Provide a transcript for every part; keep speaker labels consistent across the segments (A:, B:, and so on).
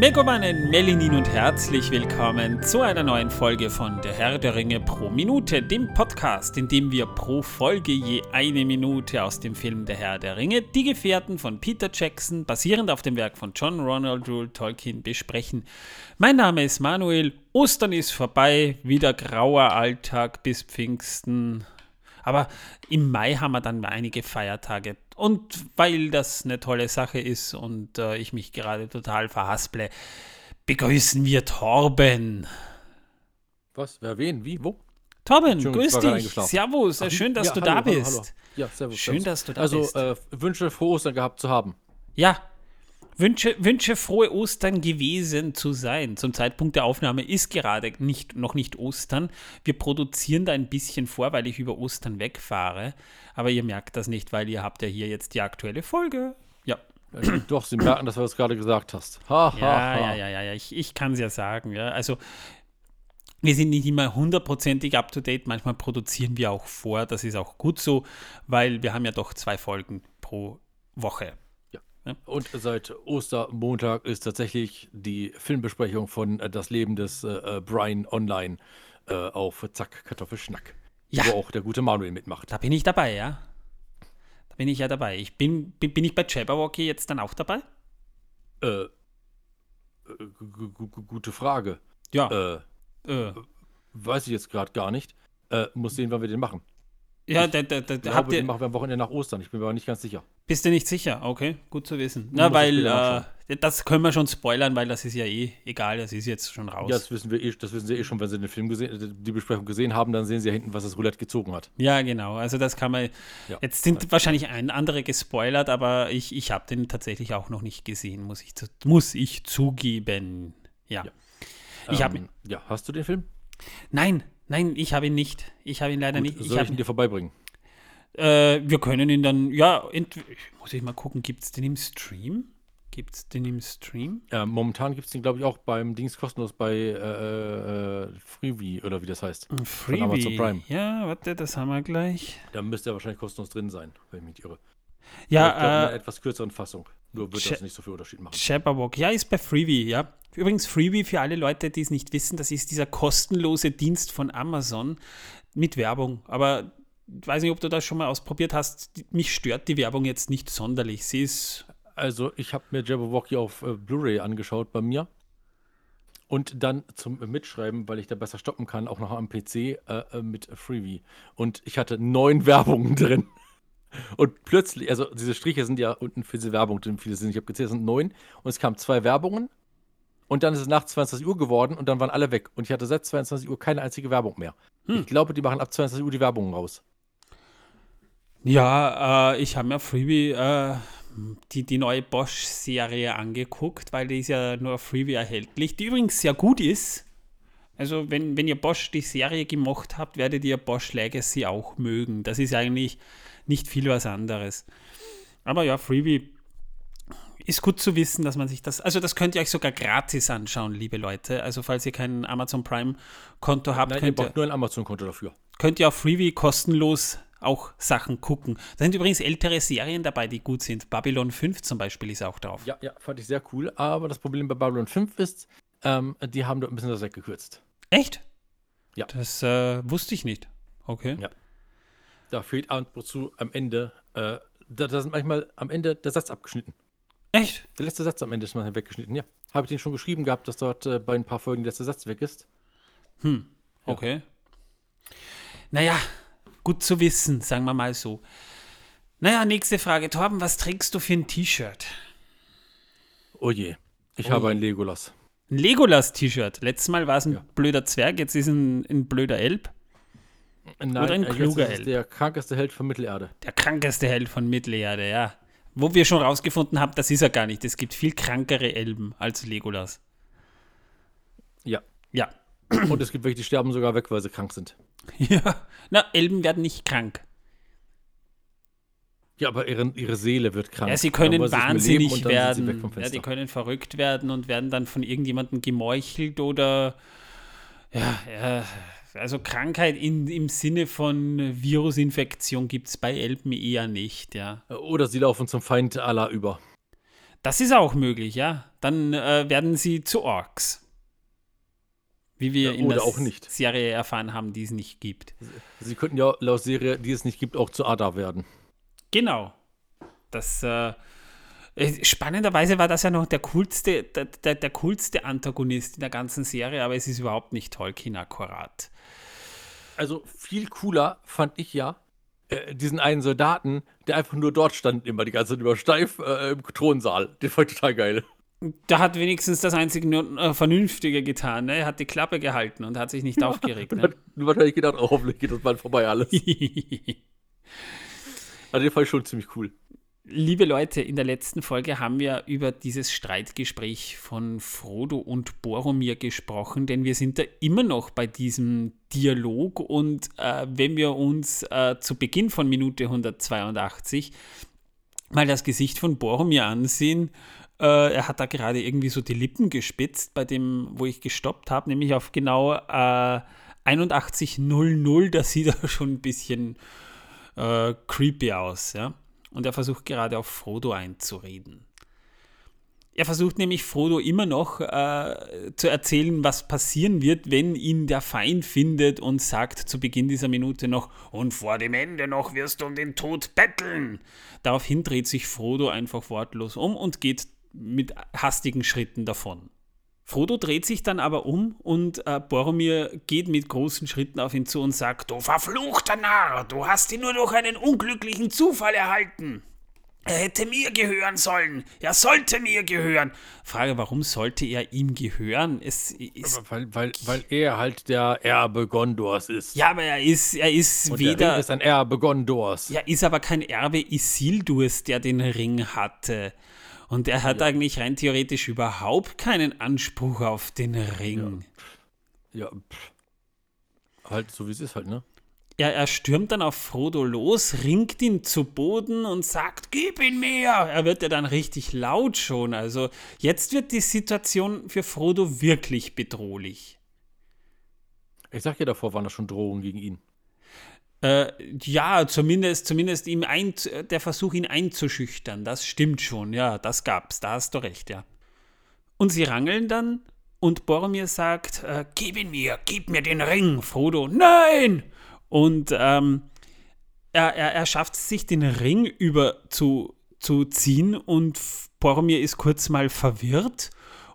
A: Megowannen, Melinin und herzlich willkommen zu einer neuen Folge von Der Herr der Ringe pro Minute, dem Podcast, in dem wir pro Folge je eine Minute aus dem Film Der Herr der Ringe, die Gefährten von Peter Jackson, basierend auf dem Werk von John Ronald Rule Tolkien, besprechen. Mein Name ist Manuel, Ostern ist vorbei, wieder grauer Alltag bis Pfingsten. Aber im Mai haben wir dann einige Feiertage. Und weil das eine tolle Sache ist und äh, ich mich gerade total verhasple, begrüßen wir Torben.
B: Was? Wer, wen? Wie? Wo?
A: Torben, grüß dich. Servus, Ach, schön, dass ja, du hallo, da bist. Hallo, hallo.
B: Ja, servus.
A: Schön, servus. dass du da
B: also,
A: bist.
B: Also, äh, Wünsche frohe Ostern gehabt zu haben.
A: Ja, Wünsche, wünsche frohe Ostern gewesen zu sein. Zum Zeitpunkt der Aufnahme ist gerade nicht, noch nicht Ostern. Wir produzieren da ein bisschen vor, weil ich über Ostern wegfahre. Aber ihr merkt das nicht, weil ihr habt ja hier jetzt die aktuelle Folge. Ja.
B: Doch, sie merken, dass du das gerade gesagt hast. Ha,
A: ja, ha, ha. ja, ja, ja, ja. Ich, ich kann es ja sagen. Ja. Also, wir sind nicht immer hundertprozentig up to date. Manchmal produzieren wir auch vor. Das ist auch gut so, weil wir haben ja doch zwei Folgen pro Woche.
B: Und seit Ostermontag ist tatsächlich die Filmbesprechung von äh, Das Leben des äh, äh, Brian online äh, auf Zack Kartoffelschnack. Ja. Wo auch der gute Manuel mitmacht.
A: Da bin ich dabei, ja. Da bin ich ja dabei. Ich bin, bin, bin ich bei Jabberwocky jetzt dann auch dabei?
B: Äh, äh gute Frage.
A: Ja.
B: Weiß ich jetzt gerade gar nicht. muss sehen, wann wir den machen.
A: Ja, da, da, da,
B: ich glaube, habt ihr, den machen wir am Wochenende nach Ostern. Ich bin mir aber nicht ganz sicher.
A: Bist du nicht sicher? Okay, gut zu wissen. Na, weil äh, das können wir schon spoilern, weil das ist ja eh egal, das ist jetzt schon raus.
B: Ja, das wissen wir eh, das wissen sie eh schon, wenn sie den Film gesehen, die Besprechung gesehen haben, dann sehen sie ja hinten, was das Roulette gezogen hat.
A: Ja, genau. Also das kann man. Ja. Jetzt sind ja. wahrscheinlich ein andere gespoilert, aber ich, ich habe den tatsächlich auch noch nicht gesehen, muss ich, muss ich zugeben. Ja. ja. Ich ähm,
B: ja, hast du den Film?
A: Nein, nein, ich habe ihn nicht. Ich habe ihn leider
B: Gut,
A: nicht.
B: Ich soll ich ihn dir vorbeibringen?
A: Äh, wir können ihn dann, ja, muss ich mal gucken, gibt es den im Stream? Gibt es den im Stream?
B: Ja, momentan gibt es den, glaube ich, auch beim Dings kostenlos bei äh, äh, Freebie oder wie das heißt.
A: Freebie. Von Amazon Prime. Ja, warte, das haben wir gleich.
B: Da müsste er wahrscheinlich kostenlos drin sein, wenn ich mich irre.
A: Ja,
B: ich glaub, äh, in einer etwas kürzeren Fassung. Nur wird das nicht so viel Unterschied machen.
A: Shabberwock, ja, ist bei Freebie, ja. Übrigens, Freebie, für alle Leute, die es nicht wissen, das ist dieser kostenlose Dienst von Amazon mit Werbung. Aber ich weiß nicht, ob du das schon mal ausprobiert hast. Mich stört die Werbung jetzt nicht sonderlich. Sie ist.
B: Also, ich habe mir Jabberwocky auf äh, Blu-ray angeschaut bei mir. Und dann zum Mitschreiben, weil ich da besser stoppen kann, auch noch am PC äh, äh, mit Freebie. Und ich hatte neun Werbungen drin. Und plötzlich, also diese Striche sind ja unten für diese Werbung drin, viele sind, ich habe gezählt, es sind neun. Und es kamen zwei Werbungen. Und dann ist es nach 22 Uhr geworden und dann waren alle weg. Und ich hatte seit 22 Uhr keine einzige Werbung mehr. Hm. Ich glaube, die machen ab 22 Uhr die Werbungen raus.
A: Ja, äh, ich habe mir Freebie äh, die, die neue Bosch-Serie angeguckt, weil die ist ja nur auf Freebie erhältlich, die übrigens sehr gut ist. Also wenn, wenn ihr Bosch die Serie gemacht habt, werdet ihr Bosch Legacy auch mögen. Das ist eigentlich nicht viel was anderes. Aber ja, Freebie ist gut zu wissen, dass man sich das, also das könnt ihr euch sogar gratis anschauen, liebe Leute. Also falls ihr kein Amazon Prime Konto habt,
B: Nein,
A: könnt
B: ihr braucht nur ein Amazon Konto dafür.
A: Könnt ihr auf Freebie kostenlos auch Sachen gucken. Da sind übrigens ältere Serien dabei, die gut sind. Babylon 5 zum Beispiel ist auch drauf.
B: Ja, ja, fand ich sehr cool. Aber das Problem bei Babylon 5 ist, ähm, die haben dort ein bisschen das weggekürzt.
A: Echt?
B: Ja.
A: Das äh, wusste ich nicht. Okay.
B: Ja. Da fehlt ab und zu am Ende, äh, da, da sind manchmal am Ende der Satz abgeschnitten.
A: Echt?
B: Der letzte Satz am Ende ist mal weggeschnitten, ja. Habe ich den schon geschrieben gehabt, dass dort äh, bei ein paar Folgen der letzte Satz weg ist.
A: Hm, okay. Ja. Naja, Gut zu wissen, sagen wir mal so. Naja, nächste Frage. Torben, was trägst du für ein T-Shirt?
B: Oh je, ich oh habe je. ein Legolas.
A: Ein Legolas-T-Shirt. Letztes Mal war es ein ja. blöder Zwerg, jetzt ist ein, ein blöder Elb.
B: Nein, Oder ein kluger Elb. Der krankeste Held von Mittelerde.
A: Der krankeste Held von Mittelerde, ja. Wo wir schon rausgefunden haben, das ist er gar nicht. Es gibt viel krankere Elben als Legolas.
B: Ja.
A: Ja.
B: Und es gibt welche, die sterben sogar weg, weil sie krank sind.
A: Ja, na, Elben werden nicht krank.
B: Ja, aber ihre, ihre Seele wird krank.
A: Ja, sie können wahnsinnig werden. Ja, die können verrückt werden und werden dann von irgendjemandem gemeuchelt oder ja, ja also Krankheit in, im Sinne von Virusinfektion gibt es bei Elben eher nicht, ja.
B: Oder sie laufen zum Feind aller über.
A: Das ist auch möglich, ja. Dann äh, werden sie zu Orks. Wie wir
B: Ja,
A: in der
B: auch nicht.
A: Serie erfahren haben, die es nicht gibt.
B: Sie könnten ja laut Serie, die es nicht gibt, auch zu Ada werden.
A: Genau. Das äh, spannenderweise war das ja noch der coolste, der, der, der coolste Antagonist in der ganzen Serie, aber es ist überhaupt nicht Tolkien akkurat.
B: Also viel cooler fand ich ja äh, diesen einen Soldaten, der einfach nur dort stand, immer die ganze Zeit über steif äh, im Thronsaal. Den fand ich total geil.
A: Da hat wenigstens das einzige nur, äh, Vernünftige getan. Ne? Er hat die Klappe gehalten und hat sich nicht aufgeregt.
B: Und
A: Ne?
B: hat wahrscheinlich gedacht, oh, hoffentlich geht das bald vorbei alles. Also den fand ich schon ziemlich cool.
A: Liebe Leute, in der letzten Folge haben wir über dieses Streitgespräch von Frodo und Boromir gesprochen, denn wir sind da immer noch bei diesem Dialog und äh, wenn wir uns äh, zu Beginn von Minute 182 mal das Gesicht von Boromir ansehen, äh, er hat da gerade irgendwie so die Lippen gespitzt bei dem, wo ich gestoppt habe, nämlich auf genau äh, 81.00, da sieht er schon ein bisschen äh, creepy aus, ja. Und er versucht gerade auf Frodo einzureden. Er versucht nämlich Frodo immer noch äh, zu erzählen, was passieren wird, wenn ihn der Feind findet und sagt zu Beginn dieser Minute noch, und vor dem Ende noch wirst du um den Tod betteln. Daraufhin dreht sich Frodo einfach wortlos um und geht mit hastigen Schritten davon. Frodo dreht sich dann aber um und äh, Boromir geht mit großen Schritten auf ihn zu und sagt, du verfluchter Narr, du hast ihn nur durch einen unglücklichen Zufall erhalten. Er hätte mir gehören sollen. Er sollte mir gehören. Frage, warum sollte er ihm gehören? Es ist,
B: Weil, weil, weil er halt der Erbe Gondors ist.
A: ja, aber er ist, er ist
B: Und der
A: weder,
B: Ring ist ein Erbe Gondors.
A: ja, ist aber kein Erbe Isildurs, der den Ring hatte. Und er hat eigentlich rein theoretisch überhaupt keinen Anspruch auf den Ring.
B: Ja, pff. Halt so wie es ist halt, ne?
A: Er, er stürmt dann auf Frodo los, ringt ihn zu Boden und sagt, gib ihn mir. Er wird ja dann richtig laut schon. Also jetzt wird die Situation für Frodo wirklich bedrohlich.
B: Ich sag ja davor, waren das schon Drohungen gegen ihn.
A: Äh, ja, zumindest, zumindest ihm ein, der Versuch, ihn einzuschüchtern, das stimmt schon, ja, das gab's, da hast du recht, ja. Und sie rangeln dann und Boromir sagt, äh, gib ihn mir, gib mir den Ring, Frodo, nein! Und ähm, er, er, er schafft es sich, den Ring über zu, zu ziehen und Boromir ist kurz mal verwirrt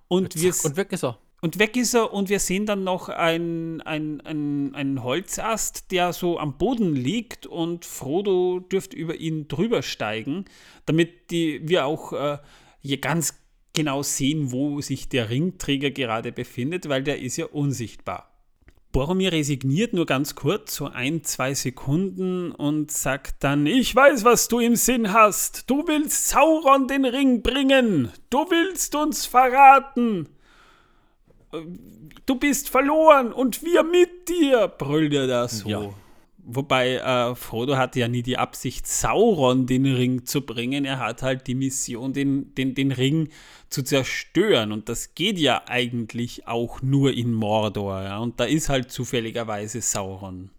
A: und wir,
B: und weg ist er.
A: Und weg ist er und wir sehen dann noch ein, ein, ein, einen Holzast, der so am Boden liegt und Frodo dürfte über ihn drüber steigen, damit die, wir auch äh, hier ganz genau sehen, wo sich der Ringträger gerade befindet, weil der ist ja unsichtbar. Boromir resigniert nur ganz kurz, so ein, zwei Sekunden und sagt dann, ich weiß, was du im Sinn hast. Du willst Sauron den Ring bringen. Du willst uns verraten. Du bist verloren und wir mit dir, brüllt er da so.
B: Ja.
A: Wobei äh, Frodo hatte ja nie die Absicht, Sauron den Ring zu bringen. Er hat halt die Mission, den, den, den Ring zu zerstören. Und das geht ja eigentlich auch nur in Mordor. Ja? Und da ist halt zufälligerweise Sauron.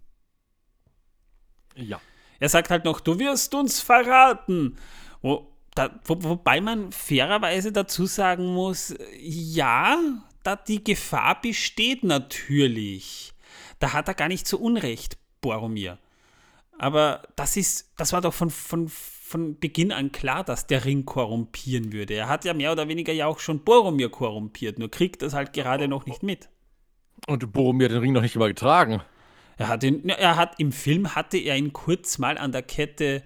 B: Ja.
A: Er sagt halt noch, du wirst uns verraten. Wo, da, wo, wobei man fairerweise dazu sagen muss, ja, da die Gefahr besteht natürlich. Da hat er gar nicht so Unrecht, Boromir. Aber das ist, das war doch von, von, von Beginn an klar, dass der Ring korrumpieren würde. Er hat ja mehr oder weniger ja auch schon Boromir korrumpiert, nur kriegt das halt gerade noch nicht mit.
B: Und Boromir hat den Ring noch nicht immer getragen.
A: Er hat, ihn, er hat im Film hatte er ihn kurz mal an der Kette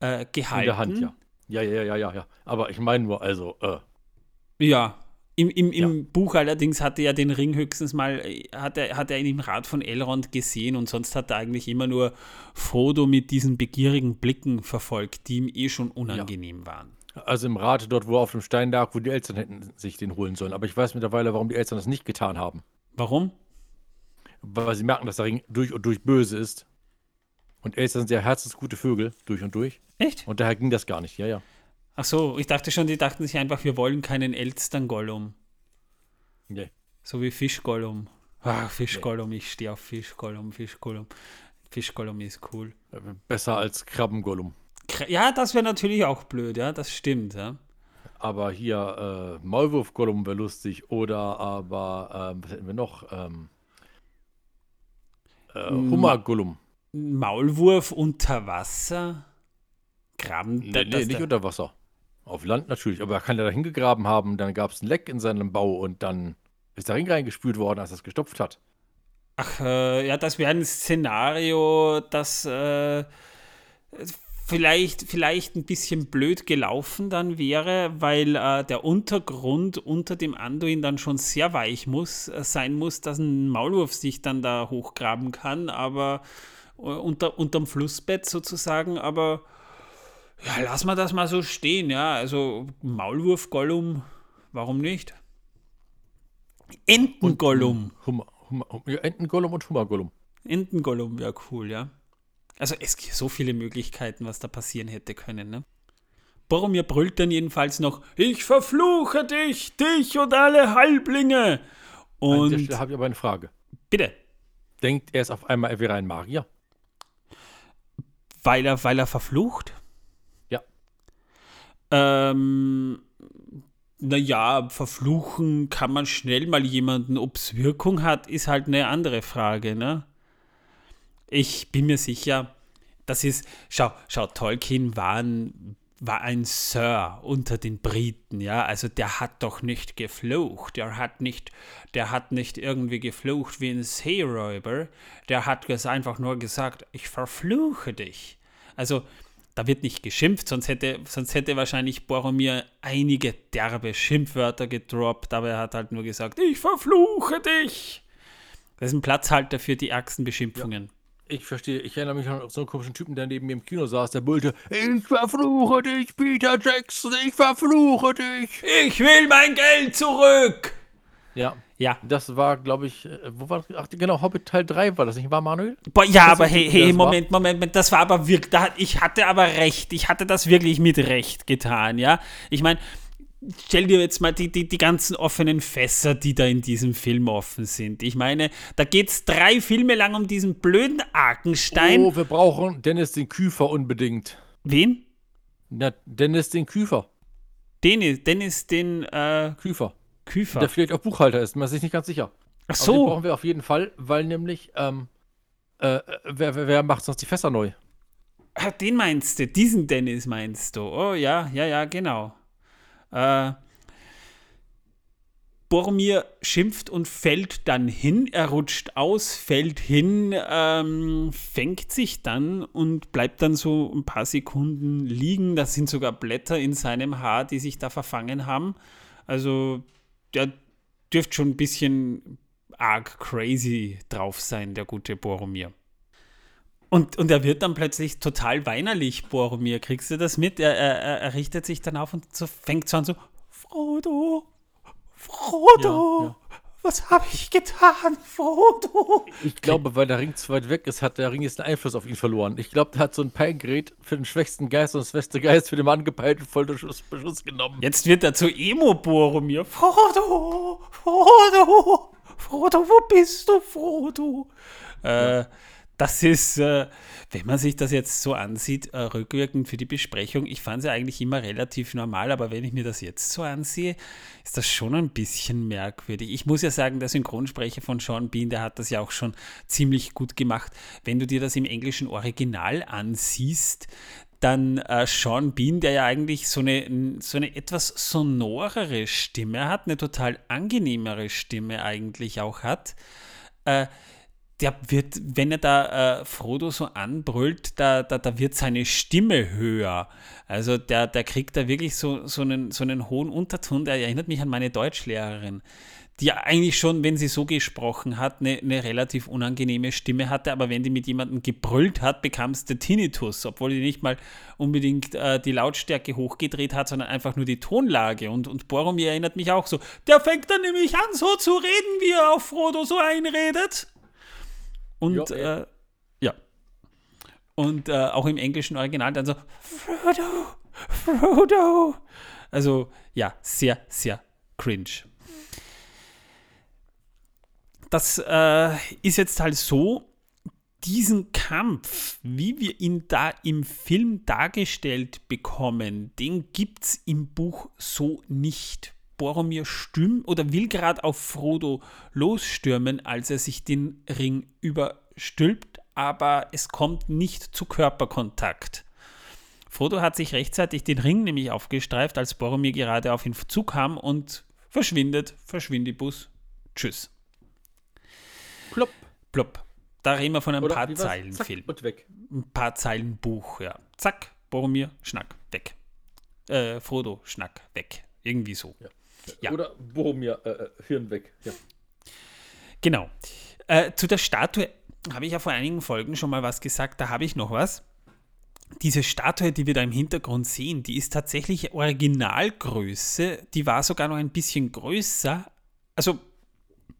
A: äh, gehalten.
B: In der Hand, ja. Ja, ja, ja, ja, ja. Aber ich meine nur, also, äh,
A: Ja. Im, im, im Buch allerdings hatte er den Ring höchstens mal, äh, hat er, hat er ihn im Rat von Elrond gesehen und sonst hat er eigentlich immer nur Frodo mit diesen begierigen Blicken verfolgt, die ihm eh schon unangenehm waren.
B: also im Rat dort, wo er auf dem Stein lag, wo die Eltern hätten sich den holen sollen. Aber ich weiß mittlerweile, warum die Eltern das nicht getan haben.
A: Warum?
B: Weil sie merken, dass der Ring durch und durch böse ist. Und Eltern sind ja herzensgute Vögel, durch und durch.
A: Echt?
B: Und daher ging das gar nicht, ja, ja.
A: Ach so, ich dachte schon, die dachten sich einfach, wir wollen keinen Elstern-Gollum.
B: Nee.
A: So wie Fischgollum. Ach, Fischgollum, ich stehe auf Fischgollum, Fischgollum. Fischgollum ist cool.
B: Besser als Krabbengolum.
A: Kr- Ja, das wäre natürlich auch blöd, ja, das stimmt, ja.
B: aber hier äh, Maulwurf Gollum wäre lustig. Oder aber, ähm, was hätten wir noch? Ähm, äh, Hummer Gollum.
A: Maulwurf unter Wasser? Graben?
B: Nee, nee, nicht unter Wasser. Auf Land natürlich, aber er kann ja da hingegraben haben, dann gab es ein Leck in seinem Bau und dann ist der Ring reingespült worden, als er es gestopft hat.
A: Ach, äh, ja, das wäre ein Szenario, das äh, vielleicht, vielleicht ein bisschen blöd gelaufen dann wäre, weil äh, der Untergrund unter dem Anduin dann schon sehr weich muss, äh, sein muss, dass ein Maulwurf sich dann da hochgraben kann, aber äh, unter, unterm Flussbett sozusagen, aber ja, lass mal das mal so stehen, ja, also Maulwurf, Gollum, warum nicht? Entengollum.
B: Ja, Entengollum und Hummergollum.
A: Entengollum wäre cool, ja. Also es gibt so viele Möglichkeiten, was da passieren hätte können, ne? Boromir brüllt dann jedenfalls noch, ich verfluche dich, dich und alle Halblinge.
B: An der
A: Und
B: Stelle habe ich aber eine Frage.
A: bitte,
B: Denkt er es auf einmal, er wäre ein Magier?
A: weil er, weil er verflucht? Ähm, naja, verfluchen kann man schnell mal jemanden, ob es Wirkung hat, ist halt eine andere Frage, ne? Ich bin mir sicher, das ist, schau, schau, Tolkien war ein, war ein Sir unter den Briten, ja, also der hat doch nicht geflucht, der hat nicht, der hat nicht irgendwie geflucht wie ein Seeräuber, der hat es einfach nur gesagt, ich verfluche dich. Also, da wird nicht geschimpft, sonst hätte, sonst hätte wahrscheinlich Boromir einige derbe Schimpfwörter gedroppt, aber er hat halt nur gesagt, ich verfluche dich. Das ist ein Platzhalter für die ärgsten Beschimpfungen.
B: Ich verstehe, ich erinnere mich an so einen komischen Typen, der neben mir im Kino saß, der brüllte, ich verfluche dich, Peter Jackson, ich verfluche dich.
A: Ich will mein Geld zurück!
B: Ja,
A: Ja.
B: das war, glaube ich, äh, wo war das? Ach, genau, Hobbit Teil 3 war das nicht wahr, Manuel?
A: Boah, ja, aber hey, hey,
B: das war.
A: Moment, Moment, Moment, das war aber wirklich, da, ich hatte aber recht, ich hatte das wirklich mit Recht getan, ja. Ich meine, stell dir jetzt mal die, die, die ganzen offenen Fässer, die da in diesem Film offen sind. Ich meine, da geht es drei Filme lang um diesen blöden Arkenstein.
B: Oh, wir brauchen Dennis den Küfer unbedingt.
A: Wen?
B: Na, Dennis den Küfer.
A: Dennis, Dennis den äh,
B: Küfer.
A: Küfer.
B: Der vielleicht auch Buchhalter ist, man ist sich nicht ganz sicher.
A: Ach
B: Aber den
A: so.
B: brauchen wir auf jeden Fall, weil nämlich, ähm, äh, wer, wer, wer macht sonst die Fässer neu?
A: Ah, Den meinst du, diesen Dennis meinst du. Oh ja, ja, ja, genau. Äh, Boromir schimpft und fällt dann hin. Er rutscht aus, fällt hin, ähm, fängt sich dann und bleibt dann so ein paar Sekunden liegen. Da sind sogar Blätter in seinem Haar, die sich da verfangen haben. Also der dürfte schon ein bisschen arg crazy drauf sein, der gute Boromir. Und, und er wird dann plötzlich total weinerlich, Boromir. Kriegst du das mit? Er, er, er- richtet sich dann auf und so, fängt so an so, Frodo, Frodo. Was habe ich getan, Frodo?
B: Ich glaube, weil der Ring zu weit weg ist, hat der Ring jetzt einen Einfluss auf ihn verloren. Ich glaube, der hat so ein Peilgerät für den schwächsten Geist und das schwächste Geist für den angepeilten Vollbeschuss Beschuss genommen.
A: Jetzt wird er zu Emo-Boromir. Frodo, Frodo, Frodo, wo bist du, Frodo? Äh, das ist, äh, wenn man sich das jetzt so ansieht, äh, rückwirkend für die Besprechung, ich fand sie eigentlich immer relativ normal, aber wenn ich mir das jetzt so ansehe, ist das schon ein bisschen merkwürdig. Ich muss ja sagen, der Synchronsprecher von Sean Bean, der hat das ja auch schon ziemlich gut gemacht. Wenn du dir das im englischen Original ansiehst, dann äh, Sean Bean, der ja eigentlich so eine, so eine etwas sonorere Stimme hat, eine total angenehmere Stimme eigentlich auch hat, äh, der wird, wenn er da äh, Frodo so anbrüllt, da, da, da wird seine Stimme höher. Also der, der kriegt da wirklich so, so, einen, so einen hohen Unterton, der erinnert mich an meine Deutschlehrerin, die eigentlich schon, wenn sie so gesprochen hat, eine, eine relativ unangenehme Stimme hatte, aber wenn die mit jemandem gebrüllt hat, bekamst du Tinnitus, obwohl die nicht mal unbedingt äh, die Lautstärke hochgedreht hat, sondern einfach nur die Tonlage. Und, und Boromir erinnert mich auch so. Der fängt dann nämlich an, so zu reden, wie er auf Frodo so einredet. Und
B: Ja,
A: ja, äh, ja. Und äh, auch im englischen Original dann so, Frodo, Frodo. Also ja, sehr, sehr cringe. Das äh, ist jetzt halt so, diesen Kampf, wie wir ihn da im Film dargestellt bekommen, den gibt es im Buch so nicht. Boromir stürmt oder will gerade auf Frodo losstürmen, als er sich den Ring überstülpt, aber es kommt nicht zu Körperkontakt. Frodo hat sich rechtzeitig den Ring nämlich aufgestreift, als Boromir gerade auf ihn zukam und verschwindet, verschwindibus, tschüss. Plopp. Plopp. Da reden wir von ein Oder paar Zeilen Zack, Film.
B: Und weg.
A: Ein paar Zeilen Buch, ja. Zack, Boromir, Schnack, weg. Äh, Frodo, Schnack, weg. Irgendwie so.
B: Ja. Ja. Oder Boromir, äh, äh, Hirn weg. Ja.
A: Genau. Äh, zu der Statue habe ich ja vor einigen Folgen schon mal was gesagt. Da habe ich noch was. Diese Statue, die wir da im Hintergrund sehen, die ist tatsächlich Originalgröße. Die war sogar noch ein bisschen größer. Also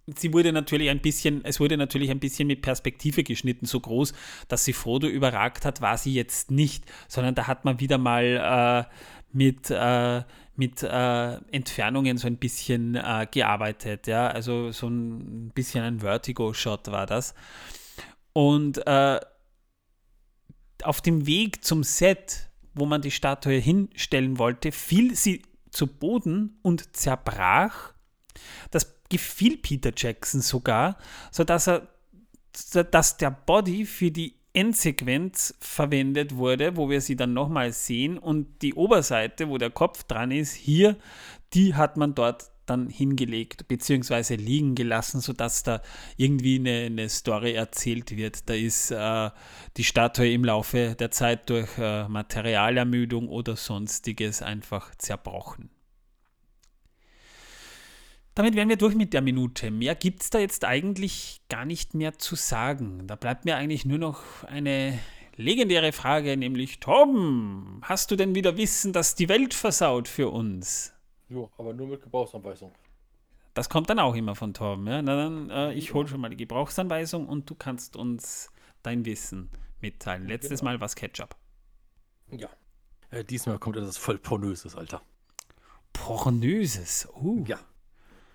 A: sie wurde natürlich ein bisschen, es wurde natürlich ein bisschen mit Perspektive geschnitten, so groß, dass sie Frodo überragt hat, war sie jetzt nicht, sondern da hat man wieder mal äh, mit, äh, mit äh, Entfernungen so ein bisschen äh, gearbeitet, ja, also so ein bisschen ein Vertigo-Shot war das. Und äh, auf dem Weg zum Set, wo man die Statue hinstellen wollte, fiel sie zu Boden und zerbrach. Das gefiel Peter Jackson sogar, sodass er, dass der Body für die Endsequenz verwendet wurde, wo wir sie dann nochmal sehen und die Oberseite, wo der Kopf dran ist, hier, die hat man dort dann hingelegt bzw. liegen gelassen, sodass da irgendwie eine, eine Story erzählt wird. Da ist äh, die Statue im Laufe der Zeit durch äh, Materialermüdung oder sonstiges einfach zerbrochen. Damit wären wir durch mit der Minute. Mehr gibt es da jetzt eigentlich gar nicht mehr zu sagen. Da bleibt mir eigentlich nur noch eine legendäre Frage, nämlich Tom, hast du denn wieder Wissen, das die Welt versaut für uns?
B: Jo, aber nur mit Gebrauchsanweisung.
A: Das kommt dann auch immer von Tom. Ja? Na dann, äh, ich hole schon mal die Gebrauchsanweisung und du kannst uns dein Wissen mitteilen. Letztes genau. Mal war es Ketchup.
B: Ja. Äh, diesmal kommt etwas voll Pornöses, Alter.
A: Pornöses? Uh.
B: Ja.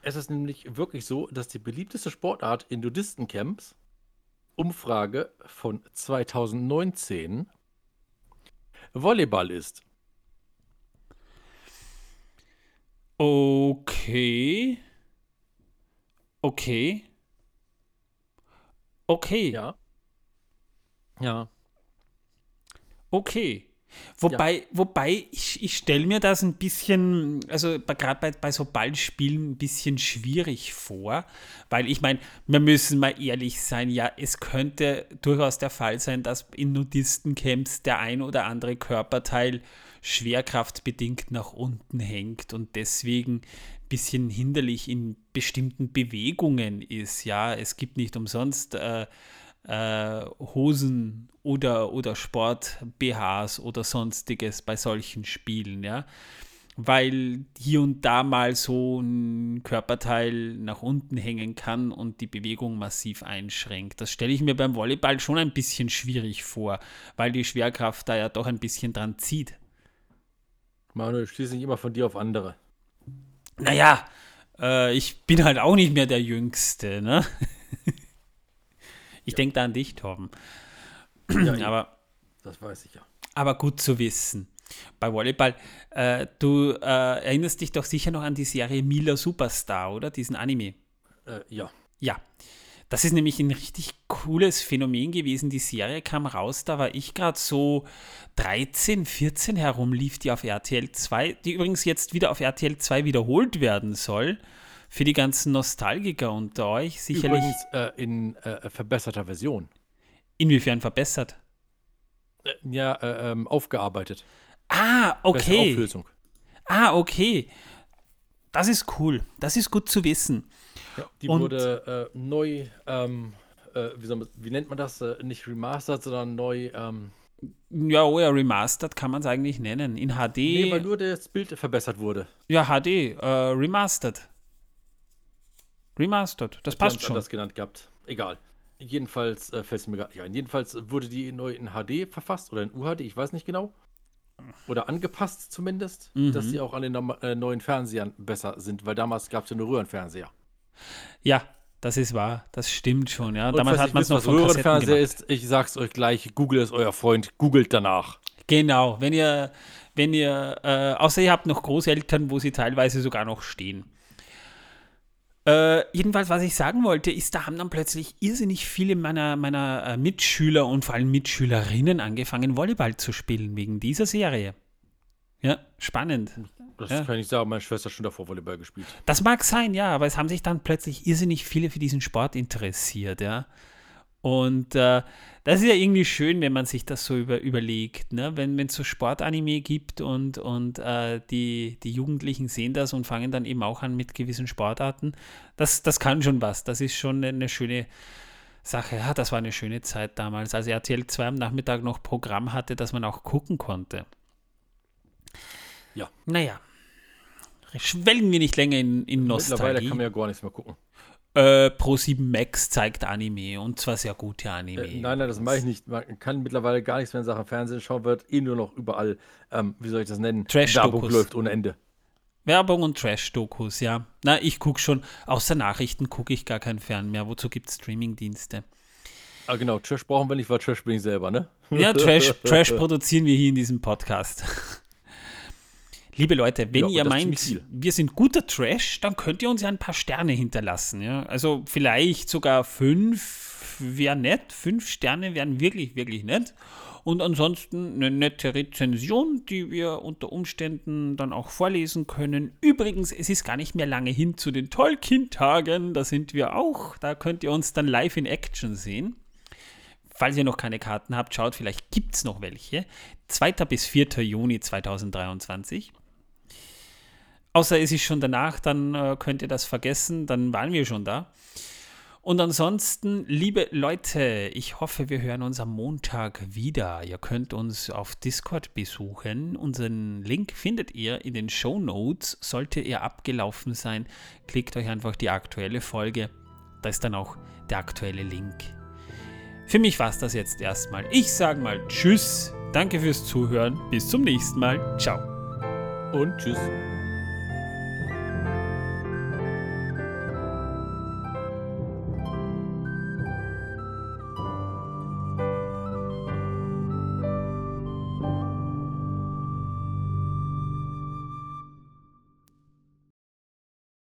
B: Es ist nämlich wirklich so, dass die beliebteste Sportart in Nudistencamps, Umfrage von 2019, Volleyball ist.
A: Okay. Okay. Okay.
B: Ja. Ja.
A: Okay. Wobei, ja. wobei ich, ich stelle mir das ein bisschen, also gerade bei, bei so Ballspielen ein bisschen schwierig vor, weil ich meine, wir müssen mal ehrlich sein, ja, es könnte durchaus der Fall sein, dass in Nudistencamps der ein oder andere Körperteil schwerkraftbedingt nach unten hängt und deswegen ein bisschen hinderlich in bestimmten Bewegungen ist. Ja, es gibt nicht umsonst äh, äh, Hosen oder, oder Sport-BHs oder sonstiges bei solchen Spielen, ja. Weil hier und da mal so ein Körperteil nach unten hängen kann und die Bewegung massiv einschränkt. Das stelle ich mir beim Volleyball schon ein bisschen schwierig vor, weil die Schwerkraft da ja doch ein bisschen dran zieht.
B: Manuel, schließe nicht immer von dir auf andere.
A: Naja, äh, ich bin halt auch nicht mehr der Jüngste, ne? Ich ja. denke da an dich, Torben. Ja, aber,
B: das weiß ich ja.
A: Aber gut zu wissen. Bei Volleyball, äh, du äh, erinnerst dich doch sicher noch an die Serie Mila Superstar, oder? Diesen Anime.
B: Äh, ja.
A: Ja. Das ist nämlich ein richtig cooles Phänomen gewesen. Die Serie kam raus, da war ich gerade so 13, 14 herum, lief die auf RTL 2, die übrigens jetzt wieder auf RTL 2 wiederholt werden soll für die ganzen Nostalgiker unter euch sicherlich. Übrigens
B: äh, in äh, verbesserter Version.
A: Inwiefern verbessert?
B: Äh, ja, äh, ähm, aufgearbeitet.
A: Ah, okay. Auflösung. Ah, okay. Das ist cool. Das ist gut zu wissen.
B: Ja, die Und, wurde äh, neu, ähm, äh, wie, man, wie, nennt man das? nicht remastered, sondern neu. Ähm,
A: ja, oh ja, remastered kann man es eigentlich nennen. In HD. Nee,
B: weil nur das Bild verbessert wurde.
A: Ja, HD, remastered. Remastered, das passt schon.
B: das genannt gehabt. Egal. Jedenfalls äh, fällt es mir gar nicht ein. Jedenfalls wurde die neu in HD verfasst oder in UHD, ich weiß nicht genau. Oder angepasst zumindest, mhm. dass sie auch an den äh, neuen Fernsehern besser sind, weil damals gab es ja nur Röhrenfernseher.
A: Ja, Das ist wahr, das stimmt schon, ja.
B: Und
A: Damals hat man es noch
B: was
A: von
B: Röhrenfernseher ist, ich sag's euch gleich, Google ist euer Freund, googelt danach.
A: Genau, wenn ihr, wenn ihr, äh, außer ihr habt noch Großeltern, wo sie teilweise sogar noch stehen. Äh, jedenfalls, was ich sagen wollte, ist, da haben dann plötzlich irrsinnig viele meiner, meiner äh, Mitschüler und vor allem Mitschülerinnen angefangen, Volleyball zu spielen wegen dieser Serie. Ja, spannend.
B: Das
A: Ja.
B: kann ich sagen, meine Schwester hat schon davor Volleyball gespielt.
A: Das mag sein, ja, aber es haben sich dann plötzlich irrsinnig viele für diesen Sport interessiert, ja. Und äh, das ist ja irgendwie schön, wenn man sich das so über, überlegt, ne? wenn es so Sportanime gibt und, und äh, die, die Jugendlichen sehen das und fangen dann eben auch an mit gewissen Sportarten. Das, das kann schon was, das ist schon eine schöne Sache. Ja, das war eine schöne Zeit damals, als RTL 2 am Nachmittag noch Programm hatte, das man auch gucken konnte.
B: Ja.
A: Naja, schwelgen wir nicht länger in, in
B: Mittlerweile
A: Nostalgie.
B: kann man ja gar nichts mehr gucken.
A: Äh, Pro7 Max zeigt Anime und zwar sehr gute Anime.
B: Äh, nein, nein, das mache ich nicht. Man kann mittlerweile gar nichts mehr in Sachen Fernsehen schauen, wird eh nur noch überall, ähm, wie soll ich das nennen?
A: Trash-Dokus.
B: Werbung läuft ohne Ende.
A: Werbung und Trash-Dokus, ja. Na, ich gucke schon, außer Nachrichten gucke ich gar kein Fern mehr. Wozu gibt es Streamingdienste?
B: Ah, genau, Trash brauchen wir nicht, weil Trash bin ich selber, ne?
A: Ja, Trash, Trash produzieren wir hier in diesem Podcast. Liebe Leute, wenn
B: Ja,
A: ihr meint, wir sind guter Trash, dann könnt ihr uns ja ein paar Sterne hinterlassen. Ja? Also vielleicht sogar fünf wäre nett. Fünf Sterne wären wirklich, wirklich nett. Und ansonsten eine nette Rezension, die wir unter Umständen dann auch vorlesen können. Übrigens, es ist gar nicht mehr lange hin zu den Tolkien-Tagen. Da sind wir auch. Da könnt ihr uns dann live in Action sehen. Falls ihr noch keine Karten habt, schaut, vielleicht gibt es noch welche. 2. bis 4. Juni 2023. Außer es ist schon danach, dann äh, könnt ihr das vergessen, dann waren wir schon da. Und ansonsten, liebe Leute, ich hoffe, wir hören uns am Montag wieder. Ihr könnt uns auf Discord besuchen. Unseren Link findet ihr in den Show Notes. Sollte er abgelaufen sein, klickt euch einfach die aktuelle Folge. Da ist dann auch der aktuelle Link. Für mich war es das jetzt erstmal. Ich sage mal Tschüss. Danke fürs Zuhören. Bis zum nächsten Mal. Ciao.
B: Und tschüss.